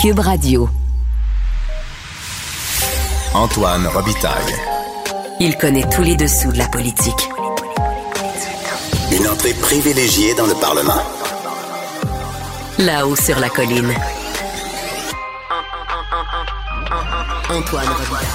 Cube Radio. Antoine Robitaille. Il connaît tous les dessous de la politique. Une entrée privilégiée dans le Parlement. Là-haut sur la colline. Antoine Robitaille.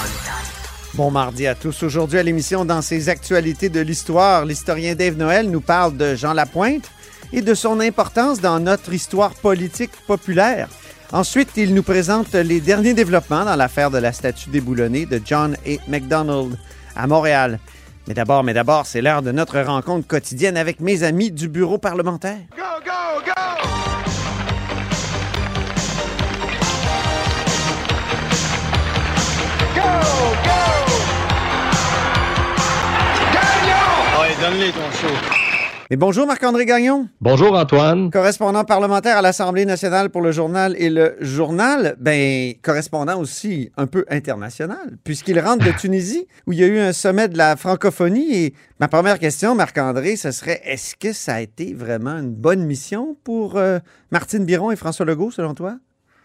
Bon mardi à tous. Aujourd'hui à l'émission, dans ses actualités de l'histoire, l'historien Dave Noël nous parle de Jean Lapointe et de son importance dans notre histoire politique populaire. Ensuite, il nous présente les derniers développements dans l'affaire de la statue déboulonnée de John A. MacDonald à Montréal. Mais d'abord, mais d'abord, c'est l'heure de notre rencontre quotidienne avec mes amis du bureau parlementaire. Go, go, go! Go, go! Ouais, donne-les ton show. Et bonjour Marc-André Gagnon, Bonjour Antoine. correspondant parlementaire à l'Assemblée nationale pour le journal et le journal, ben correspondant aussi un peu international, puisqu'il rentre de Tunisie où il y a eu un sommet de la francophonie. Et ma première question, Marc-André, ce serait est-ce que ça a été vraiment une bonne mission pour euh, Martine Biron et François Legault, selon toi?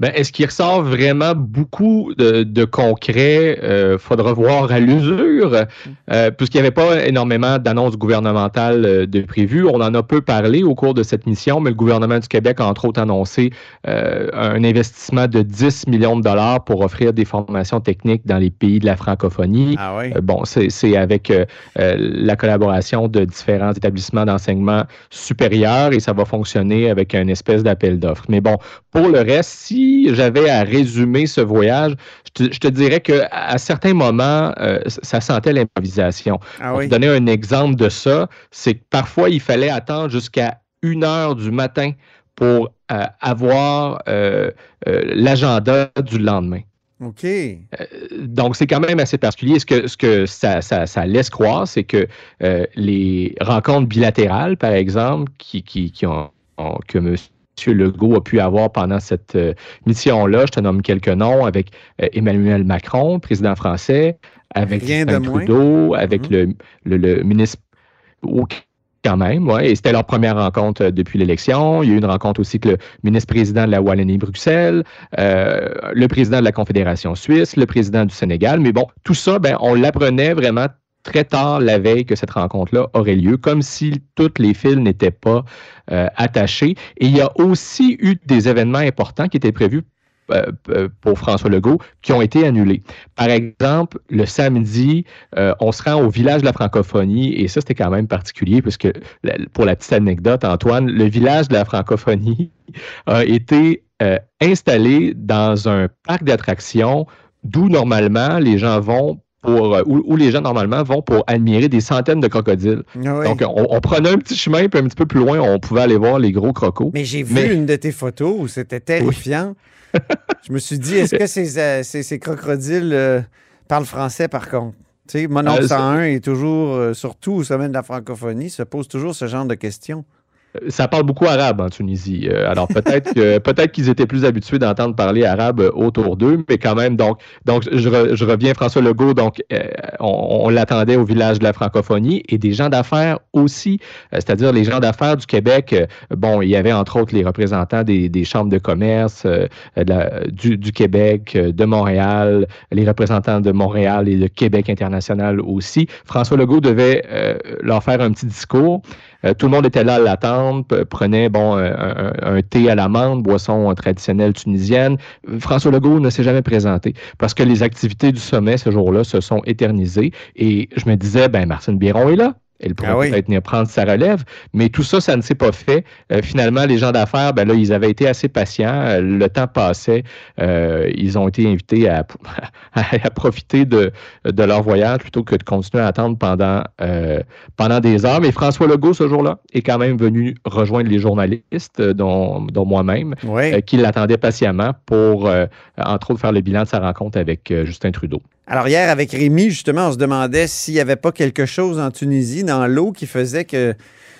Ben, est-ce qu'il ressort vraiment beaucoup de, de concret? Euh, faudra voir à l'usure, euh, puisqu'il n'y avait pas énormément d'annonces gouvernementales euh, de prévues. On en a peu parlé au cours de cette mission, mais le gouvernement du Québec a entre autres annoncé euh, un investissement de 10 millions de dollars pour offrir des formations techniques dans les pays de la francophonie. Ah oui. Bon, c'est avec la collaboration de différents établissements d'enseignement supérieur et ça va fonctionner avec une espèce d'appel d'offres. Mais bon, pour le reste, si j'avais à résumer ce voyage, je te, je te dirais que à certains moments, euh, ça sentait l'improvisation. Ah Pour oui. te donner un exemple de ça, c'est que parfois, il fallait attendre jusqu'à une heure du matin pour euh, avoir euh, l'agenda du lendemain. OK. Donc, c'est quand même assez particulier. Ce que, ce que ça, ça- ça laisse croire, c'est que euh, les rencontres bilatérales, par exemple, qui, qui, qui ont, ont- que M. Legault a pu avoir pendant cette euh, mission-là, je te nomme quelques noms, avec euh, Emmanuel Macron, président français, avec Justin moins. Trudeau, avec Mhm. le, le, le ministre... Quand même, oui. Et c'était leur première rencontre euh, depuis l'élection. Il y a eu une rencontre aussi avec le ministre-président de la Wallonie-Bruxelles, euh, le président de la Confédération suisse, le président du Sénégal. Mais bon, tout ça, ben, on l'apprenait vraiment très tard la veille que cette rencontre-là aurait lieu, comme si tous les fils n'étaient pas euh, attachés. Et il y a aussi eu des événements importants qui étaient prévus euh, pour François Legault qui ont été annulés. Par exemple, le samedi, euh, on se rend au village de la francophonie et ça, c'était quand même particulier puisque, pour la petite anecdote, Antoine, le village de la francophonie a été euh, installé dans un parc d'attractions d'où normalement les gens vont pour, euh, où, où les gens normalement vont pour admirer des centaines de crocodiles. Ah oui. Donc, on, on prenait un petit chemin, puis un petit peu plus loin, on pouvait aller voir les gros crocos. Mais j'ai vu Mais- une de tes photos où c'était terrifiant. Je me suis dit, est-ce que ces, euh, ces, ces crocodiles euh, parlent français par contre? Tu sais, mon Euh, c'est- 101 est toujours, euh, surtout au sommet de la francophonie, se pose toujours ce genre de questions. Ça parle beaucoup arabe en Tunisie. Euh, alors peut-être que peut-être qu'ils étaient plus habitués d'entendre parler arabe euh, autour d'eux, mais quand même. Donc donc je, re- je reviens François Legault. Donc euh, on, l'attendait au village de la francophonie et des gens d'affaires aussi, euh, c'est-à-dire les gens d'affaires du Québec. euh, bon, il y avait entre autres les représentants des, des chambres de commerce euh, du, Québec, euh, de Montréal, les représentants de Montréal et de Québec international aussi. François Legault devait euh, leur faire un petit discours. Euh, tout le monde était là à l'attendre, prenait bon un, thé à l'amande, boisson traditionnelle tunisienne. Euh, François Legault ne s'est jamais présenté parce que les activités du sommet ce jour-là se sont éternisées. Et je me disais, ben Martine Biron est là. Elle pourrait Ah oui. peut-être venir prendre sa relève, mais tout ça, ça ne s'est pas fait. Euh, finalement, les gens d'affaires, ben là, ils avaient été assez patients. Euh, Le temps passait. Euh, ils ont été invités à, à profiter de, de leur voyage plutôt que de continuer à attendre pendant, pendant des heures. Mais François Legault, ce jour-là, est quand même venu rejoindre les journalistes, dont, dont moi-même, Oui. qui l'attendaient patiemment pour, entre autres, faire le bilan de sa rencontre avec Justin Trudeau. Alors hier, avec Rémi, justement, on se demandait s'il n'y avait pas quelque chose en Tunisie, dans l'eau, qui faisait que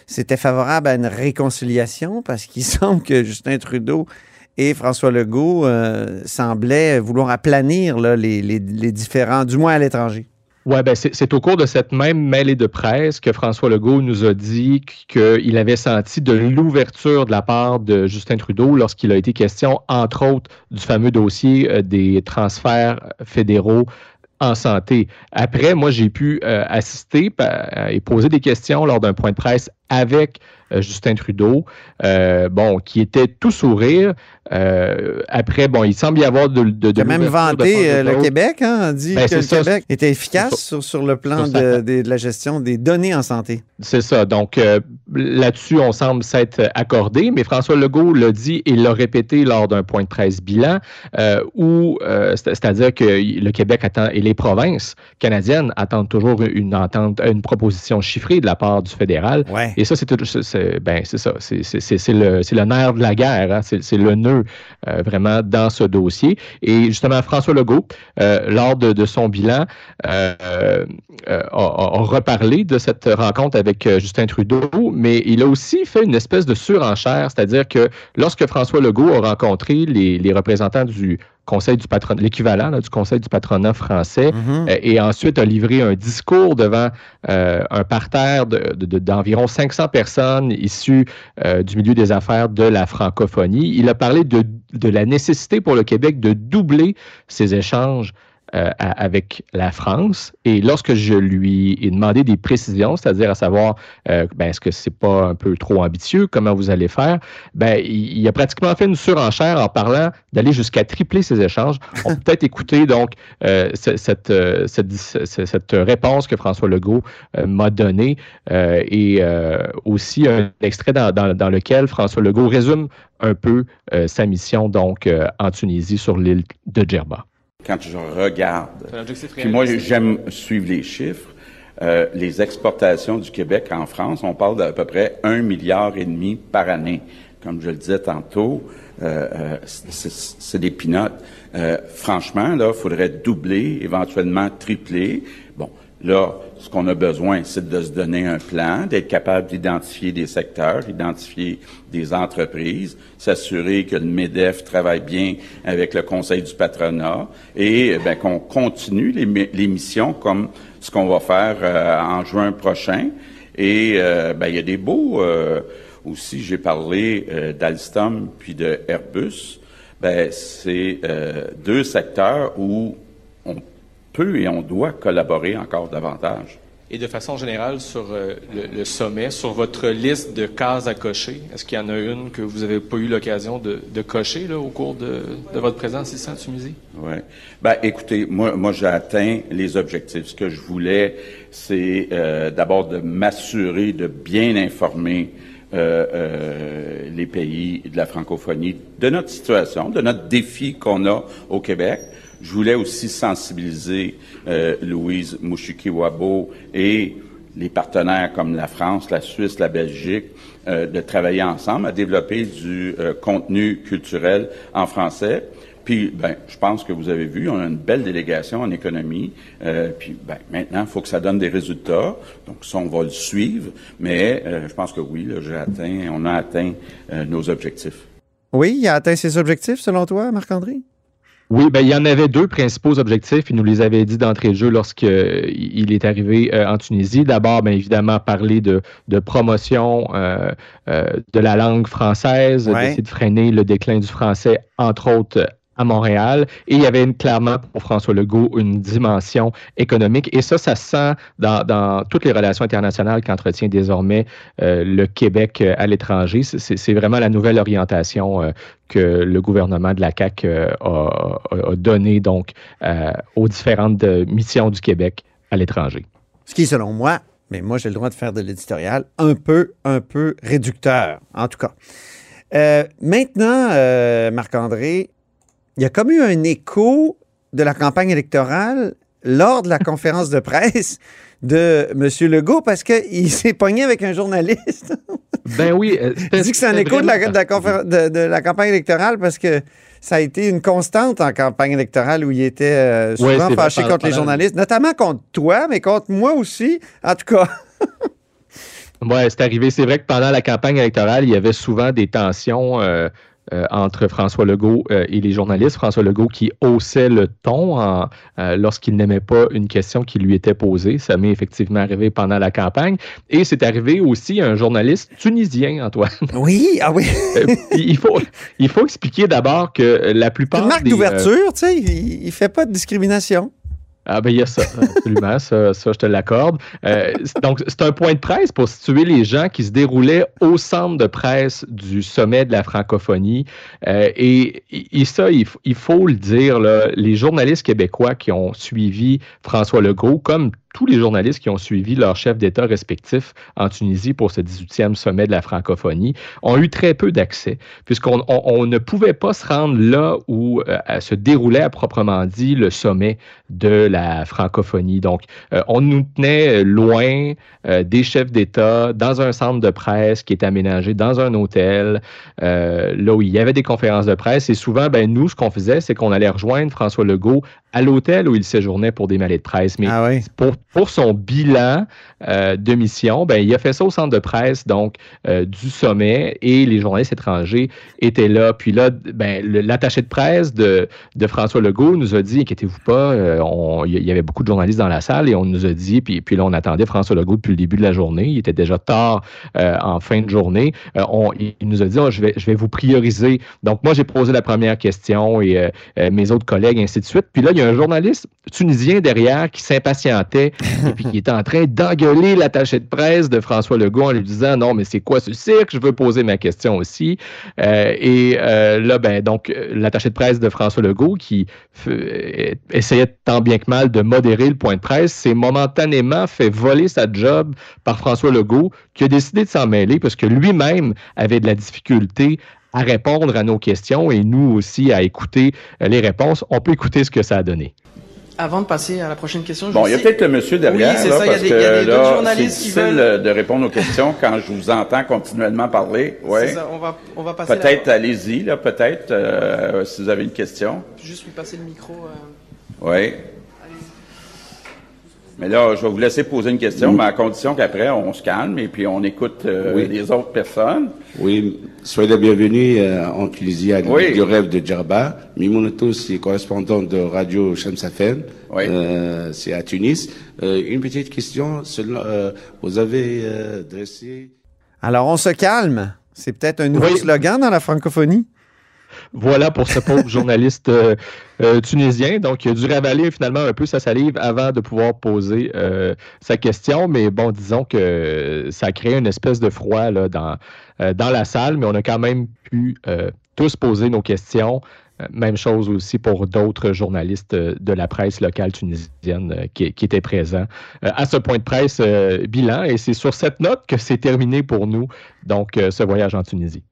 c'était favorable à une réconciliation, parce qu'il semble que Justin Trudeau et François Legault euh, semblaient vouloir aplanir les, les- les différents, du moins à l'étranger. Oui, ben c'est au cours de cette même mêlée de presse que François Legault nous a dit qu'il avait senti de l'ouverture de la part de Justin Trudeau lorsqu'il a été question, entre autres, du fameux dossier euh, des transferts fédéraux en santé. Après, moi, j'ai pu euh, assister et poser des questions lors d'un point de presse avec euh, Justin Trudeau, bon, qui était tout sourire, euh, après, bon, il semble y avoir de, de, de même vanté euh, le Québec, hein, dit ben, que le Québec était efficace sur, sur, le plan de, de, la gestion des données en santé. C'est ça. Donc, euh, là-dessus, on semble s'être accordé, mais François Legault l'a dit et l'a répété lors d'un point de presse bilan, euh, où, c'est-à-dire que le Québec attend et les provinces canadiennes attendent toujours une entente, une proposition chiffrée de la part du fédéral. Ouais. Et ça, c'est ben, c'est ça. C'est le, nerf de la guerre. Hein? C'est le nœud euh, vraiment dans ce dossier. Et justement, François Legault, euh, lors de, son bilan, euh, a, reparlé de cette rencontre avec Justin Trudeau, mais il a aussi fait une espèce de surenchère, c'est-à-dire que lorsque François Legault a rencontré les représentants du conseil du patronat, l'équivalent du conseil du patronat français, Mhm. euh, et ensuite a livré un discours devant euh, un parterre d'environ de, 500 personnes issues euh, du milieu des affaires de la francophonie. Il a parlé de, de la nécessité pour le Québec de doubler ses échanges euh, avec la France. Et lorsque je lui ai demandé des précisions, c'est-à-dire à savoir, euh, ben, est-ce que c'est pas un peu trop ambitieux, comment vous allez faire, ben, il, a pratiquement fait une surenchère en parlant d'aller jusqu'à tripler ses échanges. On peut peut-être écouter donc euh, cette, réponse que François Legault m'a donnée et aussi un extrait dans, dans, dans, lequel François Legault résume un peu sa mission donc en Tunisie sur l'île de Djerba quand je regarde, puis moi j'aime suivre les chiffres, euh, les exportations du Québec en France, on parle d'à peu près un milliard et demi par année. Comme je le disais tantôt, euh, euh, c'est des pinottes. Euh, franchement, là, il faudrait doubler, éventuellement tripler. Là, ce qu'on a besoin, c'est de se donner un plan, d'être capable d'identifier des secteurs, identifier des entreprises, s'assurer que le MEDEF travaille bien avec le Conseil du patronat et ben, qu'on continue les, les, missions comme ce qu'on va faire euh, en juin prochain. Et euh, ben, il y a des beaux... Euh, aussi, j'ai parlé d'Alstom puis de Airbus. Ben, c'est deux secteurs où on peut et on doit collaborer encore davantage. Et de façon générale, sur euh, le, le, sommet, sur votre liste de cases à cocher, est-ce qu'il y en a une que vous n'avez pas eu l'occasion de, de, cocher là, au cours de, de, votre présence ici en Tunisie? Oui. Ben, écoutez, moi, moi j'ai atteint les objectifs. Ce que je voulais, c'est euh, d'abord de m'assurer de bien informer euh, euh, les pays de la francophonie de notre situation, de notre défi qu'on a au Québec. Je voulais aussi sensibiliser euh, Louise Mouchikiwabo et les partenaires comme la France, la Suisse, la Belgique, euh, de travailler ensemble à développer du euh, contenu culturel en français. Puis, ben, je pense que vous avez vu, on a une belle délégation en économie. Euh, puis, ben, maintenant, il faut que ça donne des résultats. Donc, ça, on va le suivre. Mais euh, je pense que oui, j'ai atteint, on a atteint euh, nos objectifs. Oui, il a atteint ses objectifs, selon toi, Marc-André? Oui, ben, il y en avait deux principaux objectifs. Il nous les avait dit d'entrée de jeu lorsqu'il est arrivé euh, en Tunisie. D'abord, bien évidemment, parler de, de promotion euh, euh, de la langue française, Ouais. d'essayer de freiner le déclin du français, entre autres à Montréal. Et il y avait clairement pour François Legault une dimension économique. Et ça, ça se sent dans, toutes les relations internationales qu'entretient désormais euh, le Québec à l'étranger. C'est vraiment la nouvelle orientation euh, que le gouvernement de la CAQ euh, a, a, donné donc euh, aux différentes missions du Québec à l'étranger. Ce qui, selon moi, mais moi j'ai le droit de faire de l'éditorial, un peu, un peu réducteur, en tout cas. Euh, maintenant, euh, Marc-André, il y a comme eu un écho de la campagne électorale lors de la conférence de presse de M. Legault parce qu'il s'est pogné avec un journaliste. Ben oui. Il dit que c'est un écho de la, de, la de, de la, campagne électorale parce que ça a été une constante en campagne électorale où il était euh, souvent ouais, fâché vrai, contre les journalistes, notamment contre toi, mais contre moi aussi, en tout cas. Oui, c'est arrivé. C'est vrai que pendant la campagne électorale, il y avait souvent des tensions euh, euh, entre François Legault euh, et les journalistes. François Legault qui haussait le ton euh, lorsqu'il n'aimait pas une question qui lui était posée. Ça m'est effectivement arrivé pendant la campagne. Et c'est arrivé aussi à un journaliste tunisien, Antoine. Oui, ah oui. il, faut, il faut expliquer d'abord que la plupart. Une marque d'ouverture, tu sais, il ne fait pas de discrimination. Ah ben il y a ça, absolument, ça, ça, je te l'accorde. Euh, donc c'est un point de presse pour situer les gens qui se déroulaient au centre de presse du sommet de la francophonie. Euh, et, et, ça, il, il, faut le dire, là, les journalistes québécois qui ont suivi François Legault, comme tous les journalistes qui ont suivi leurs chefs d'État respectifs en Tunisie pour ce 18e sommet de la francophonie ont eu très peu d'accès, puisqu'on on, ne pouvait pas se rendre là où euh, se déroulait à proprement dit le sommet de la francophonie. Donc, euh, on nous tenait loin euh, des chefs d'État dans un centre de presse qui est aménagé dans un hôtel, là où il y avait des conférences de presse. Et souvent, ben, nous, ce qu'on faisait, c'est qu'on allait rejoindre François Legault à l'hôtel où il séjournait pour des malais de presse. Mais ah pour, pour son bilan euh, de mission, ben, il a fait ça au centre de presse donc euh, du sommet et les journalistes étrangers étaient là. Puis là, ben, l'attaché de presse de, de, François Legault nous a dit, inquiétez-vous pas, euh, il y avait beaucoup de journalistes dans la salle et on nous a dit, puis, puis là, on attendait François Legault depuis le début de la journée. Il était déjà tard en fin de journée. On, il nous a dit, oh, je, vais, je vais vous prioriser. Donc, moi, j'ai posé la première question et mes autres collègues, ainsi de suite. Puis là, il y a un journaliste tunisien derrière qui s'impatientait et puis qui était en train d'engueuler l'attaché de presse de François Legault en lui disant non, mais c'est quoi ce cirque? Je veux poser ma question aussi. Euh, et euh, là, ben, donc, l'attaché de presse de François Legault qui essayait tant bien que mal de modérer le point de presse, s'est momentanément fait voler sa job par François Legault qui a décidé de s'en mêler parce que lui-même avait de la difficulté à répondre à nos questions et nous aussi à écouter les réponses. On peut écouter ce que ça a donné avant de passer à la prochaine question, bon, il y a peut-être le monsieur derrière, oui, là, ça, parce y a des, que y a des là, journalistes qui veulent de répondre aux questions quand je vous entends continuellement parler. Ouais. Ça, on va, on va passer. Peut-être, allez-y, là, peut-être, euh, si vous avez une question. Juste lui passer le micro. Euh... Oui. Mais là, je vais vous laisser poser une question, mais à condition qu'après, on se calme et puis on écoute euh, oui. les autres personnes. Oui, soyez les bienvenus euh, en Tunisie à oui. du rêve de Djerba. Mimounetou, c'est correspondant de Radio Shamsafen, oui. euh, c'est à Tunis. Euh, une petite question, vous avez dressé... Alors, on se calme. C'est peut-être un nouveau slogan dans la francophonie? Voilà pour ce pauvre journaliste euh, euh, tunisien. Donc, il a dû ravaler finalement un peu sa salive avant de pouvoir poser euh, sa question. Mais bon, disons que ça a créé une espèce de froid dans la salle, mais on a quand même pu tous poser nos questions. Même chose aussi pour d'autres journalistes de la presse locale tunisienne qui, qui, étaient présents à ce point de presse bilan. Et c'est sur cette note que c'est terminé pour nous, donc, ce voyage en Tunisie.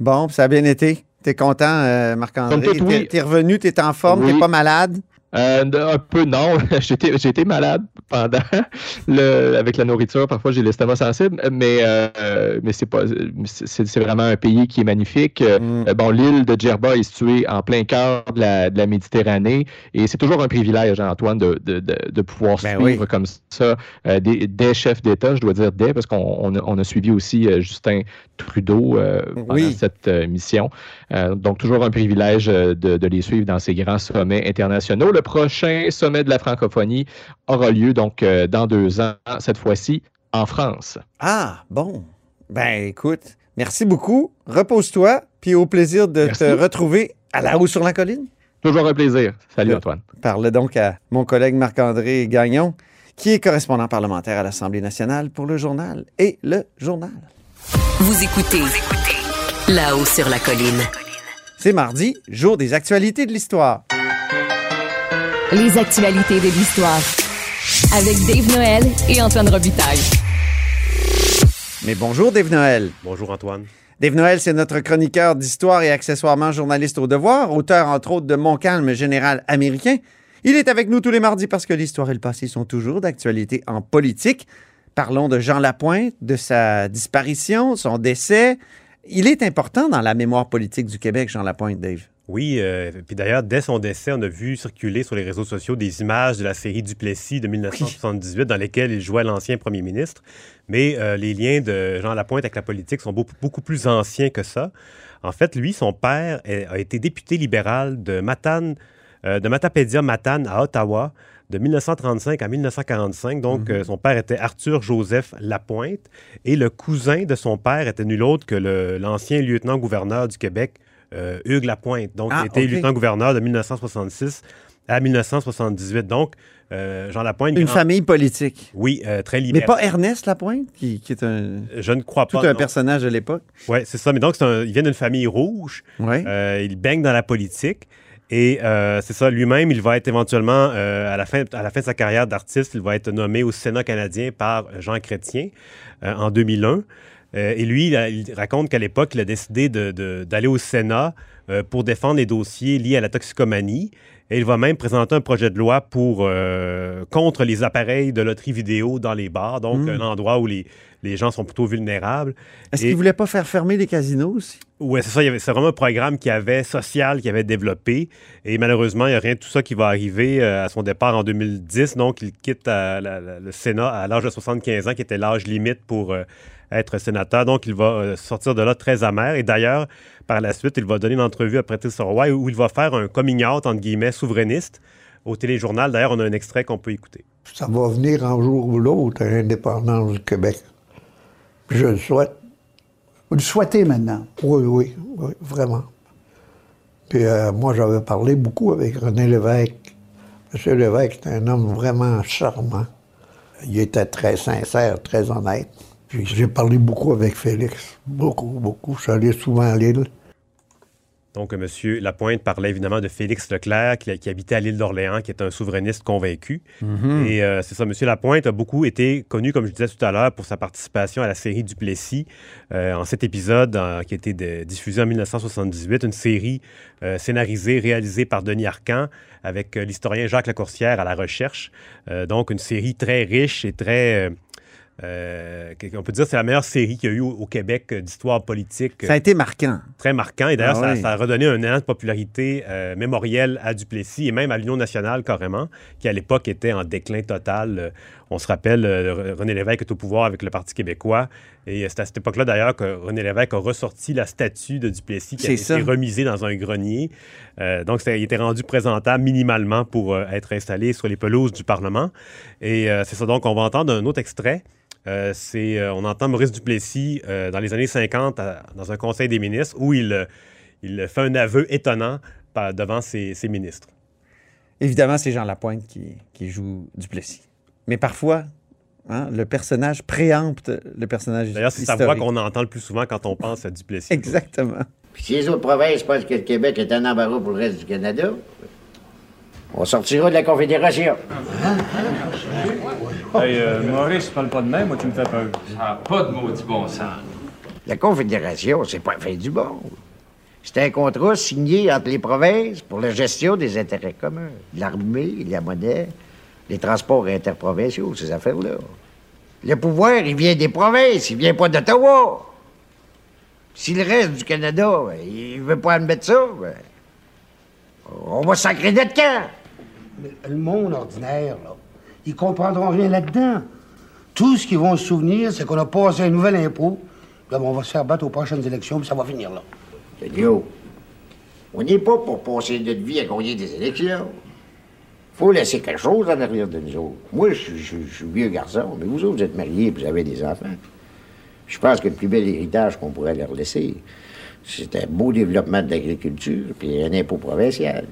Bon, ça a bien été. T'es content, euh, Marc-André? Oui. T'es revenu, t'es en forme, oui. t'es pas malade? Euh, un peu non. J'ai été malade pendant le, avec la nourriture. Parfois, j'ai l'estomac sensible, mais, euh, mais c'est pas c'est vraiment un pays qui est magnifique. Mm. Euh, bon, l'île de Djerba est située en plein cœur de la, de la Méditerranée et c'est toujours un privilège, Antoine, de, de, de, pouvoir ben suivre oui. comme ça euh, des, des, chefs d'État, je dois dire des, parce qu'on on a, on a, suivi aussi Justin Trudeau pendant oui. cette mission. donc, toujours un privilège de, de les suivre dans ces grands sommets internationaux. Le prochain sommet de la francophonie aura lieu donc euh, dans deux ans, cette fois-ci en France. Ah, bon. Ben écoute, merci beaucoup. Repose-toi, puis au plaisir de merci. te retrouver à la haut sur la colline. Toujours un plaisir. Salut Antoine. Parle donc à mon collègue Marc-André Gagnon, qui est correspondant parlementaire à l'Assemblée nationale pour le journal et le journal. Vous écoutez, Vous écoutez. là-haut sur la colline. C'est mardi, jour des actualités de l'histoire. Les actualités de l'histoire avec Dave Noël et Antoine Robitaille. Mais bonjour Dave Noël. Bonjour Antoine. Dave Noël, c'est notre chroniqueur d'histoire et accessoirement journaliste au devoir, auteur entre autres de Mon calme général américain. Il est avec nous tous les mardis parce que l'histoire et le passé sont toujours d'actualité en politique. Parlons de Jean Lapointe, de sa disparition, son décès. Il est important dans la mémoire politique du Québec, Jean Lapointe, Dave. Oui, euh, puis d'ailleurs, dès son décès, on a vu circuler sur les réseaux sociaux des images de la série Duplessis de 1978 oui. dans lesquelles il jouait l'ancien premier ministre. Mais euh, les liens de Jean Lapointe avec la politique sont beaucoup, beaucoup plus anciens que ça. En fait, lui, son père a été député libéral de Matane, de Matapédia Matane à Ottawa de 1935 à 1945. Donc, mhm. son père était Arthur Joseph Lapointe et le cousin de son père était nul autre que l'ancien lieutenant-gouverneur du Québec, Hugues Lapointe. Donc, il ah, était lieutenant-gouverneur de 1966 à 1978. Donc, euh, Jean Lapointe. Une famille politique. Oui, euh, très libérale. Mais pas Ernest Lapointe, qui, est un. Je ne crois pas. Tout un personnage de l'époque. Oui, c'est ça. Mais donc, il vient d'une famille rouge. Ouais. Euh, il baigne dans la politique. Et c'est ça, lui-même, il va être éventuellement, à, la fin, à la fin de sa carrière d'artiste, il va être nommé au Sénat canadien par Jean Chrétien en 2001. Et lui, il, raconte qu'à l'époque, il a décidé d'aller au Sénat pour défendre les dossiers liés à la toxicomanie. Et il va même présenter un projet de loi pour euh, contre les appareils de loterie vidéo dans les bars, donc hmm. un endroit où les, les, gens sont plutôt vulnérables. Est-ce qu'il ne voulait pas faire fermer les casinos aussi? Oui, c'est ça. C'est vraiment un programme qui avait social, qui avait développé. Et malheureusement, il n'y a rien de tout ça qui va arriver euh, à son départ en 2010. Donc, il quitte euh, le Sénat à l'âge de 75 ans, qui était l'âge limite pour être sénateur. Donc, il va sortir de là très amer. Et d'ailleurs, par la suite, il va donner une entrevue à Patrice Roy où il va faire un coming out, entre guillemets, souverainiste au téléjournal. D'ailleurs, on a un extrait qu'on peut écouter. Ça va venir un jour ou l'autre, l'indépendance du Québec. je le souhaite. Vous le souhaitez maintenant? Oui, oui, oui vraiment. Puis euh, moi, j'avais parlé beaucoup avec René Lévesque. Monsieur Lévesque est un homme vraiment charmant. Il était très sincère, très honnête. J'ai parlé beaucoup avec Félix. Beaucoup, beaucoup. Je suis allé souvent à l'île. Donc, M. Lapointe parlait évidemment de Félix Leclerc, qui, habitait à l'île d'Orléans, qui est un souverainiste convaincu. Mhm. Et euh, c'est ça, M. Lapointe a beaucoup été connu, comme je disais tout à l'heure, pour sa participation à la série Duplessis. Euh, en cet épisode, qui a été diffusé en 1978, une série euh, scénarisée, réalisée par Denis Arcan, avec l'historien Jacques Lacourcière à la recherche. donc, une série très riche et très euh, on peut dire que c'est la meilleure série qu'il y a eu au, Québec euh, d'histoire politique. Ça a été marquant. Très marquant. Et d'ailleurs, ah ça, a redonné un élan de popularité euh, mémorielle à Duplessis et même à l'Union nationale carrément, qui à l'époque était en déclin total. on se rappelle, René Lévesque est au pouvoir avec le Parti québécois. Et c'est à cette époque-là, d'ailleurs, que René Lévesque a ressorti la statue de Duplessis qui a été remisée dans un grenier. donc, il était rendu présentable minimalement pour être installé sur les pelouses du Parlement. Et c'est ça. Donc, on va entendre un autre extrait. Euh, c'est, euh, on entend Maurice Duplessis euh, dans les années 50 dans un conseil des ministres où il, il fait un aveu étonnant devant ses, ministres. Évidemment, c'est Jean Lapointe qui, qui joue Duplessis. Mais parfois, hein, le personnage préempte le personnage D'ailleurs, c'est sa voix qu'on entend le plus souvent quand on pense à Duplessis. Exactement. Puis si les autres provinces pensent que le Québec est un embarras pour le reste du Canada, on sortira de la Confédération. Hey, euh, Maurice, parle pas de même, moi, tu me fais peur. Ça n'a pas de maudit bon sens. La Confédération, c'est pas fait du bon. C'est un contrat signé entre les provinces pour la gestion des intérêts communs. L'armée, la monnaie, les transports interprovinciaux, ces affaires-là. Le pouvoir, il vient des provinces, il vient pas d'Ottawa. Si le reste du Canada, ben, il veut pas admettre ça, ben, on va sacrer de camp. le monde ordinaire, là, ils comprendront rien là-dedans. Tout ce qu'ils vont se souvenir, c'est qu'on a passé un nouvel impôt. Là, on va se faire battre aux prochaines élections, puis ça va finir là. Yo, on n'est pas pour passer notre vie à gagner des élections. faut laisser quelque chose en arrière de nous autres. Moi, je suis vieux garçon, mais vous autres, vous êtes mariés et vous avez des enfants. Je pense que le plus bel héritage qu'on pourrait leur laisser, c'est un beau développement de l'agriculture puis un impôt provincial.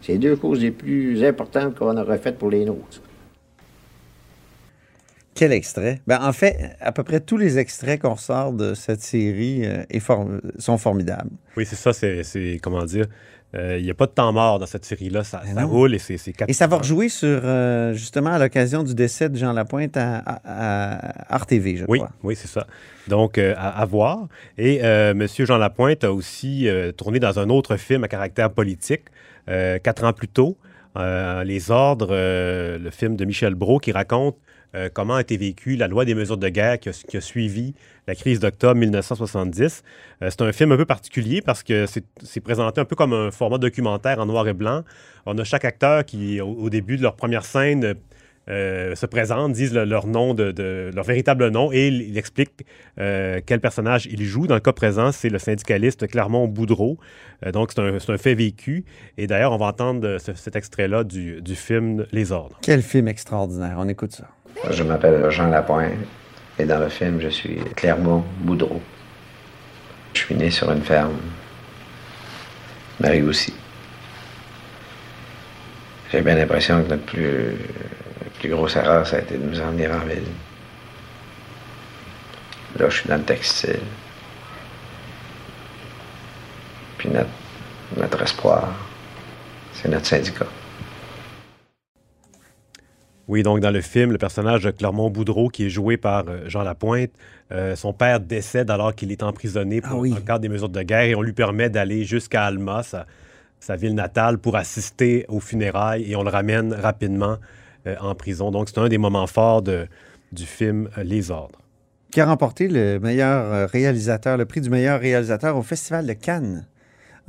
C'est deux causes les plus importantes qu'on aurait faites pour les nôtres. Quel extrait? Ben, en fait, à peu près tous les extraits qu'on sort de cette série euh, sont formidables. Oui, c'est ça, c'est, comment dire, euh, il n'y a pas de temps mort dans cette série-là, ça, ben roule et c'est, Et ça va rejouer sur, euh, justement, à l'occasion du décès de Jean Lapointe à, à, RTV, je crois. Oui, c'est ça. Donc, à, voir. Et M. Jean Lapointe a aussi tourné dans un autre film à caractère politique, quatre ans plus tôt, Les Ordres, le film de Michel Brault qui raconte comment a été vécue la loi des mesures de guerre qui a, suivi la crise d'octobre 1970. c'est un film un peu particulier parce que c'est présenté un peu comme un format documentaire en noir et blanc. On a chaque acteur qui, au, début de leur première scène, euh, se présentent, disent leur nom, de, leur véritable nom, et il explique euh, quel personnage il joue. Dans le cas présent, c'est le syndicaliste Clermont Boudreau. Euh, donc, c'est un, fait vécu. Et d'ailleurs, on va entendre cet extrait-là du, du, film Les Ordres. Quel film extraordinaire. On écoute ça. Je m'appelle Jean Lapointe, et dans le film, je suis Clermont Boudreau. Je suis né sur une ferme. Marie aussi. J'ai bien l'impression que notre plus plus grosse erreur, ça a été de nous emmener en ville. Là, je suis dans le textile. Puis notre, notre espoir, c'est notre syndicat. Oui, donc dans le film, le personnage de Clermont Boudreau, qui est joué par euh, Jean Lapointe, euh, son père décède alors qu'il est emprisonné pour, ah cadre des mesures de guerre et on lui permet d'aller jusqu'à Alma, sa, sa, ville natale, pour assister aux funérailles et on le ramène rapidement euh, en prison. Donc, c'est un des moments forts de, du film euh, Les Ordres. Qui a remporté le meilleur euh, réalisateur, le prix du meilleur réalisateur au Festival de Cannes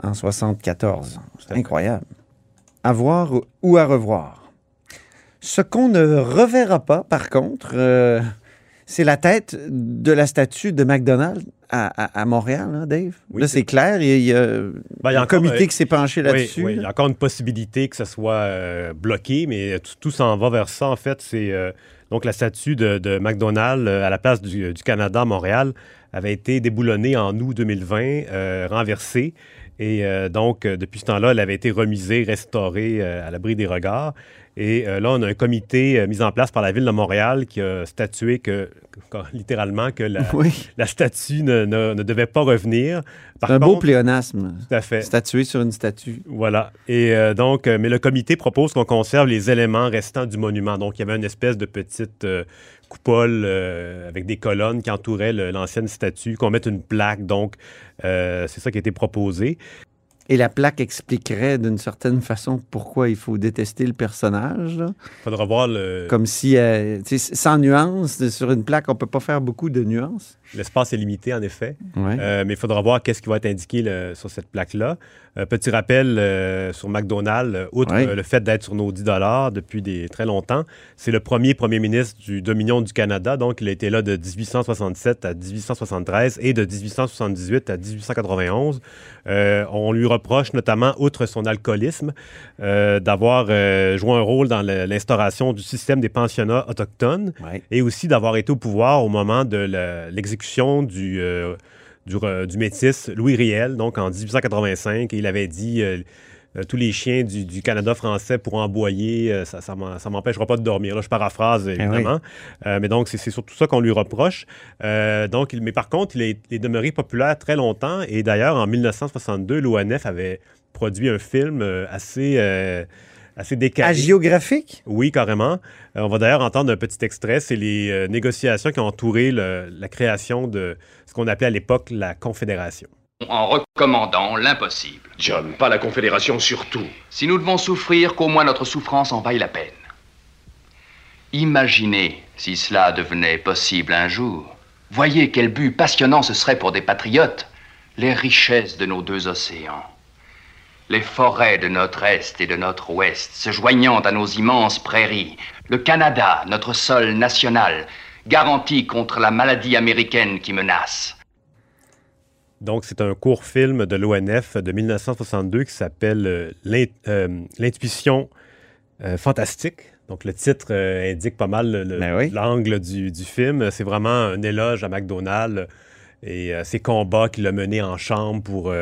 en 74. C'est incroyable. À voir ou à revoir. Ce qu'on ne reverra pas, par contre, c'est la tête de la statue de McDonald's à, Montréal, hein, Dave? là, c'est clair. Il y a, ben, un comité qui s'est penché là-dessus. Oui, il y a encore une possibilité que ça soit euh, bloqué, mais tout, s'en va vers ça. En fait, c'est euh, donc la statue de, de McDonald's euh, à la place du, Canada à Montréal avait été déboulonnée en août 2020, renversée. Et donc, depuis ce temps-là, elle avait été remisée, restaurée à l'abri des regards. Et euh, là, on a un comité euh, mis en place par la Ville de Montréal qui a statué que, littéralement, que la, la statue ne, ne, devait pas revenir. un beau pléonasme. Tout à fait. Statuer sur une statue. Voilà. Et euh, donc, mais le comité propose qu'on conserve les éléments restants du monument. Donc, il y avait une espèce de petite coupole avec des colonnes qui entouraient l'ancienne statue, qu'on mette une plaque. Donc, c'est ça qui a été proposé. Et la plaque expliquerait d'une certaine façon pourquoi il faut détester le personnage. Il faudra voir le. Comme si, euh, sans nuance, sur une plaque, on peut pas faire beaucoup de nuances. L'espace est limité, en effet. Euh, mais il faudra voir qu'est-ce qui va être indiqué sur cette plaque-là. Euh, petit rappel euh, sur McDonald's, outre le fait d'être sur nos 10 depuis des, très longtemps, c'est le premier premier ministre du Dominion du Canada. Donc, il a été là de 1867 à 1873 et de 1878 à 1891. on lui reproche notamment, outre son alcoolisme, d'avoir joué un rôle dans l'instauration du système des pensionnats autochtones et aussi d'avoir été au pouvoir au moment de l'exécution du, euh, du, métis Louis Riel, donc en 1885. il avait dit euh, euh, tous les chiens du, Canada français pour emboyer, ça ne m'empêchera pas de dormir. Là, je paraphrase, eh évidemment. mais donc, c'est surtout ça qu'on lui reproche. donc, mais par contre, il est, il est, demeuré populaire très longtemps. Et d'ailleurs, en 1962, l'ONF avait produit un film assez assez décalé. Agiographique? Oui, carrément. Euh, on va d'ailleurs entendre un petit extrait. C'est les euh, négociations qui ont entouré la création de ce qu'on appelait à l'époque la Confédération. En recommandant l'impossible. John, pas la Confédération surtout. Si nous devons souffrir, qu'au moins notre souffrance en vaille la peine. Imaginez si cela devenait possible un jour. Voyez quel but passionnant ce serait pour des patriotes. Les richesses de nos deux océans les forêts de notre Est et de notre Ouest se joignant à nos immenses prairies, le Canada, notre sol national, garanti contre la maladie américaine qui menace. Donc, c'est un court film de l'ONF de 1962 qui s'appelle euh, euh, L'intuition euh, fantastique. Donc, le titre indique pas mal ben l'angle du, du, film. C'est vraiment un éloge à McDonald's et ses combats qu'il a menés en chambre pour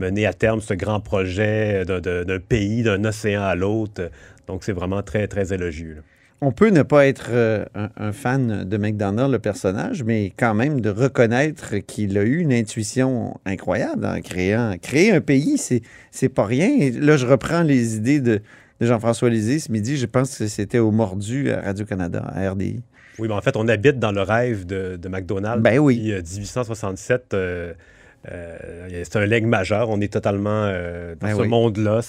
mener à terme ce grand projet d'un pays, d'un océan à l'autre. Donc, c'est vraiment très, très élogieux. On peut ne pas être euh, un, fan de McDonald, le personnage, mais quand même de reconnaître qu'il a eu une intuition incroyable en créant. Créer un pays, c'est pas rien. là, je reprends les idées de, Jean-François Lisée ce midi. Je pense que c'était au Mordu à Radio-Canada, à RDI. Oui, mais en fait, on habite dans le rêve de, de McDonald's. Ben oui. Depuis 1867. Euh, c'est un leg majeur. On est totalement euh, dans ben ce monde-là.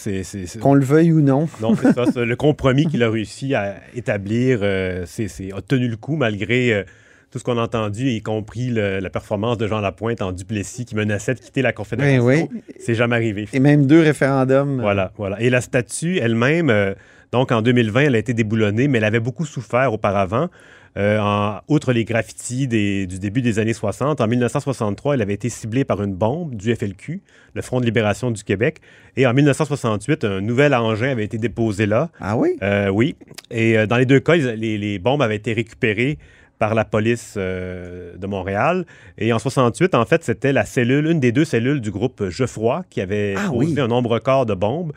Qu'on le veuille ou non. non, c'est ça. le compromis qu'il a réussi à établir euh, c'est, a tenu le coup malgré tout ce qu'on a entendu, y compris la performance de Jean Lapointe en Duplessis qui menaçait de quitter la Confédération. Ben oui. C'est jamais arrivé. Et même deux référendums. Voilà, voilà. Et la statue elle-même, euh, donc en 2020, elle a été déboulonnée, mais elle avait beaucoup souffert auparavant. Euh, en, outre les graffitis du début des années 60, en 1963, elle avait été ciblée par une bombe du FLQ, le Front de libération du Québec. Et en 1968, un nouvel engin avait été déposé là. Ah oui? Euh, oui. Et euh, dans les deux cas, les, les, bombes avaient été récupérées par la police de Montréal. Et en 68, en fait, c'était la cellule, une des deux cellules du groupe Geoffroy qui avait ah, posé un nombre record de bombes.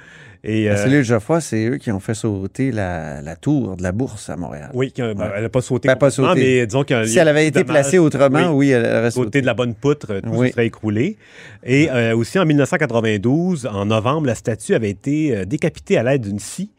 Et, la euh, cellule Geoffroy, c'est eux qui ont fait sauter la, tour de la bourse à Montréal. Oui, ben, elle n'a pas sauté. Ben, pas sauté. mais disons si elle avait été placée autrement, oui, elle aurait sauté. de la bonne poutre, tout serait écroulé. Et euh, aussi en 1992, en novembre, la statue avait été euh, décapitée à l'aide d'une scie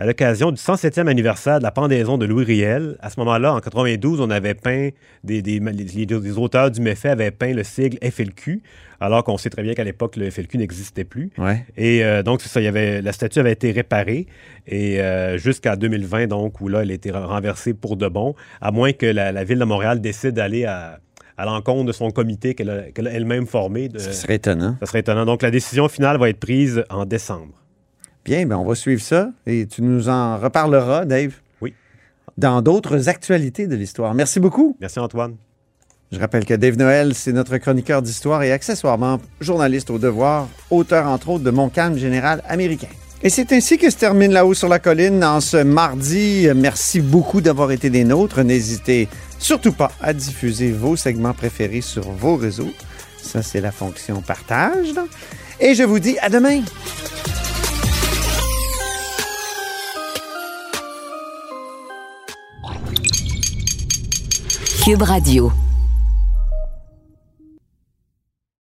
à l'occasion du 107e anniversaire de la pendaison de Louis Riel. À ce moment-là, en 92, on avait peint, des, des, des, auteurs du méfait avaient peint le sigle FLQ, alors qu'on sait très bien qu'à l'époque, le FLQ n'existait plus. Et euh, donc, c'est ça, il y avait, la statue avait été réparée et euh, jusqu'à 2020, donc, où là, elle a été renversée pour de bon, à moins que la, Ville de Montréal décide d'aller à, l'encontre de son comité qu'elle a, elle-même formé. De, ça serait étonnant. Ça serait étonnant. Donc, la décision finale va être prise en décembre. Bien, ben on va suivre ça et tu nous en reparleras, Dave. Oui. Dans d'autres actualités de l'histoire. Merci beaucoup. Merci, Antoine. Je rappelle que Dave Noël, c'est notre chroniqueur d'histoire et accessoirement journaliste au devoir, auteur entre autres de Mon calme général américain. Et c'est ainsi que se termine La Haut sur la colline en ce mardi. Merci beaucoup d'avoir été des nôtres. N'hésitez surtout pas à diffuser vos segments préférés sur vos réseaux. Ça, c'est la fonction partage. Et je vous dis à demain. Radio.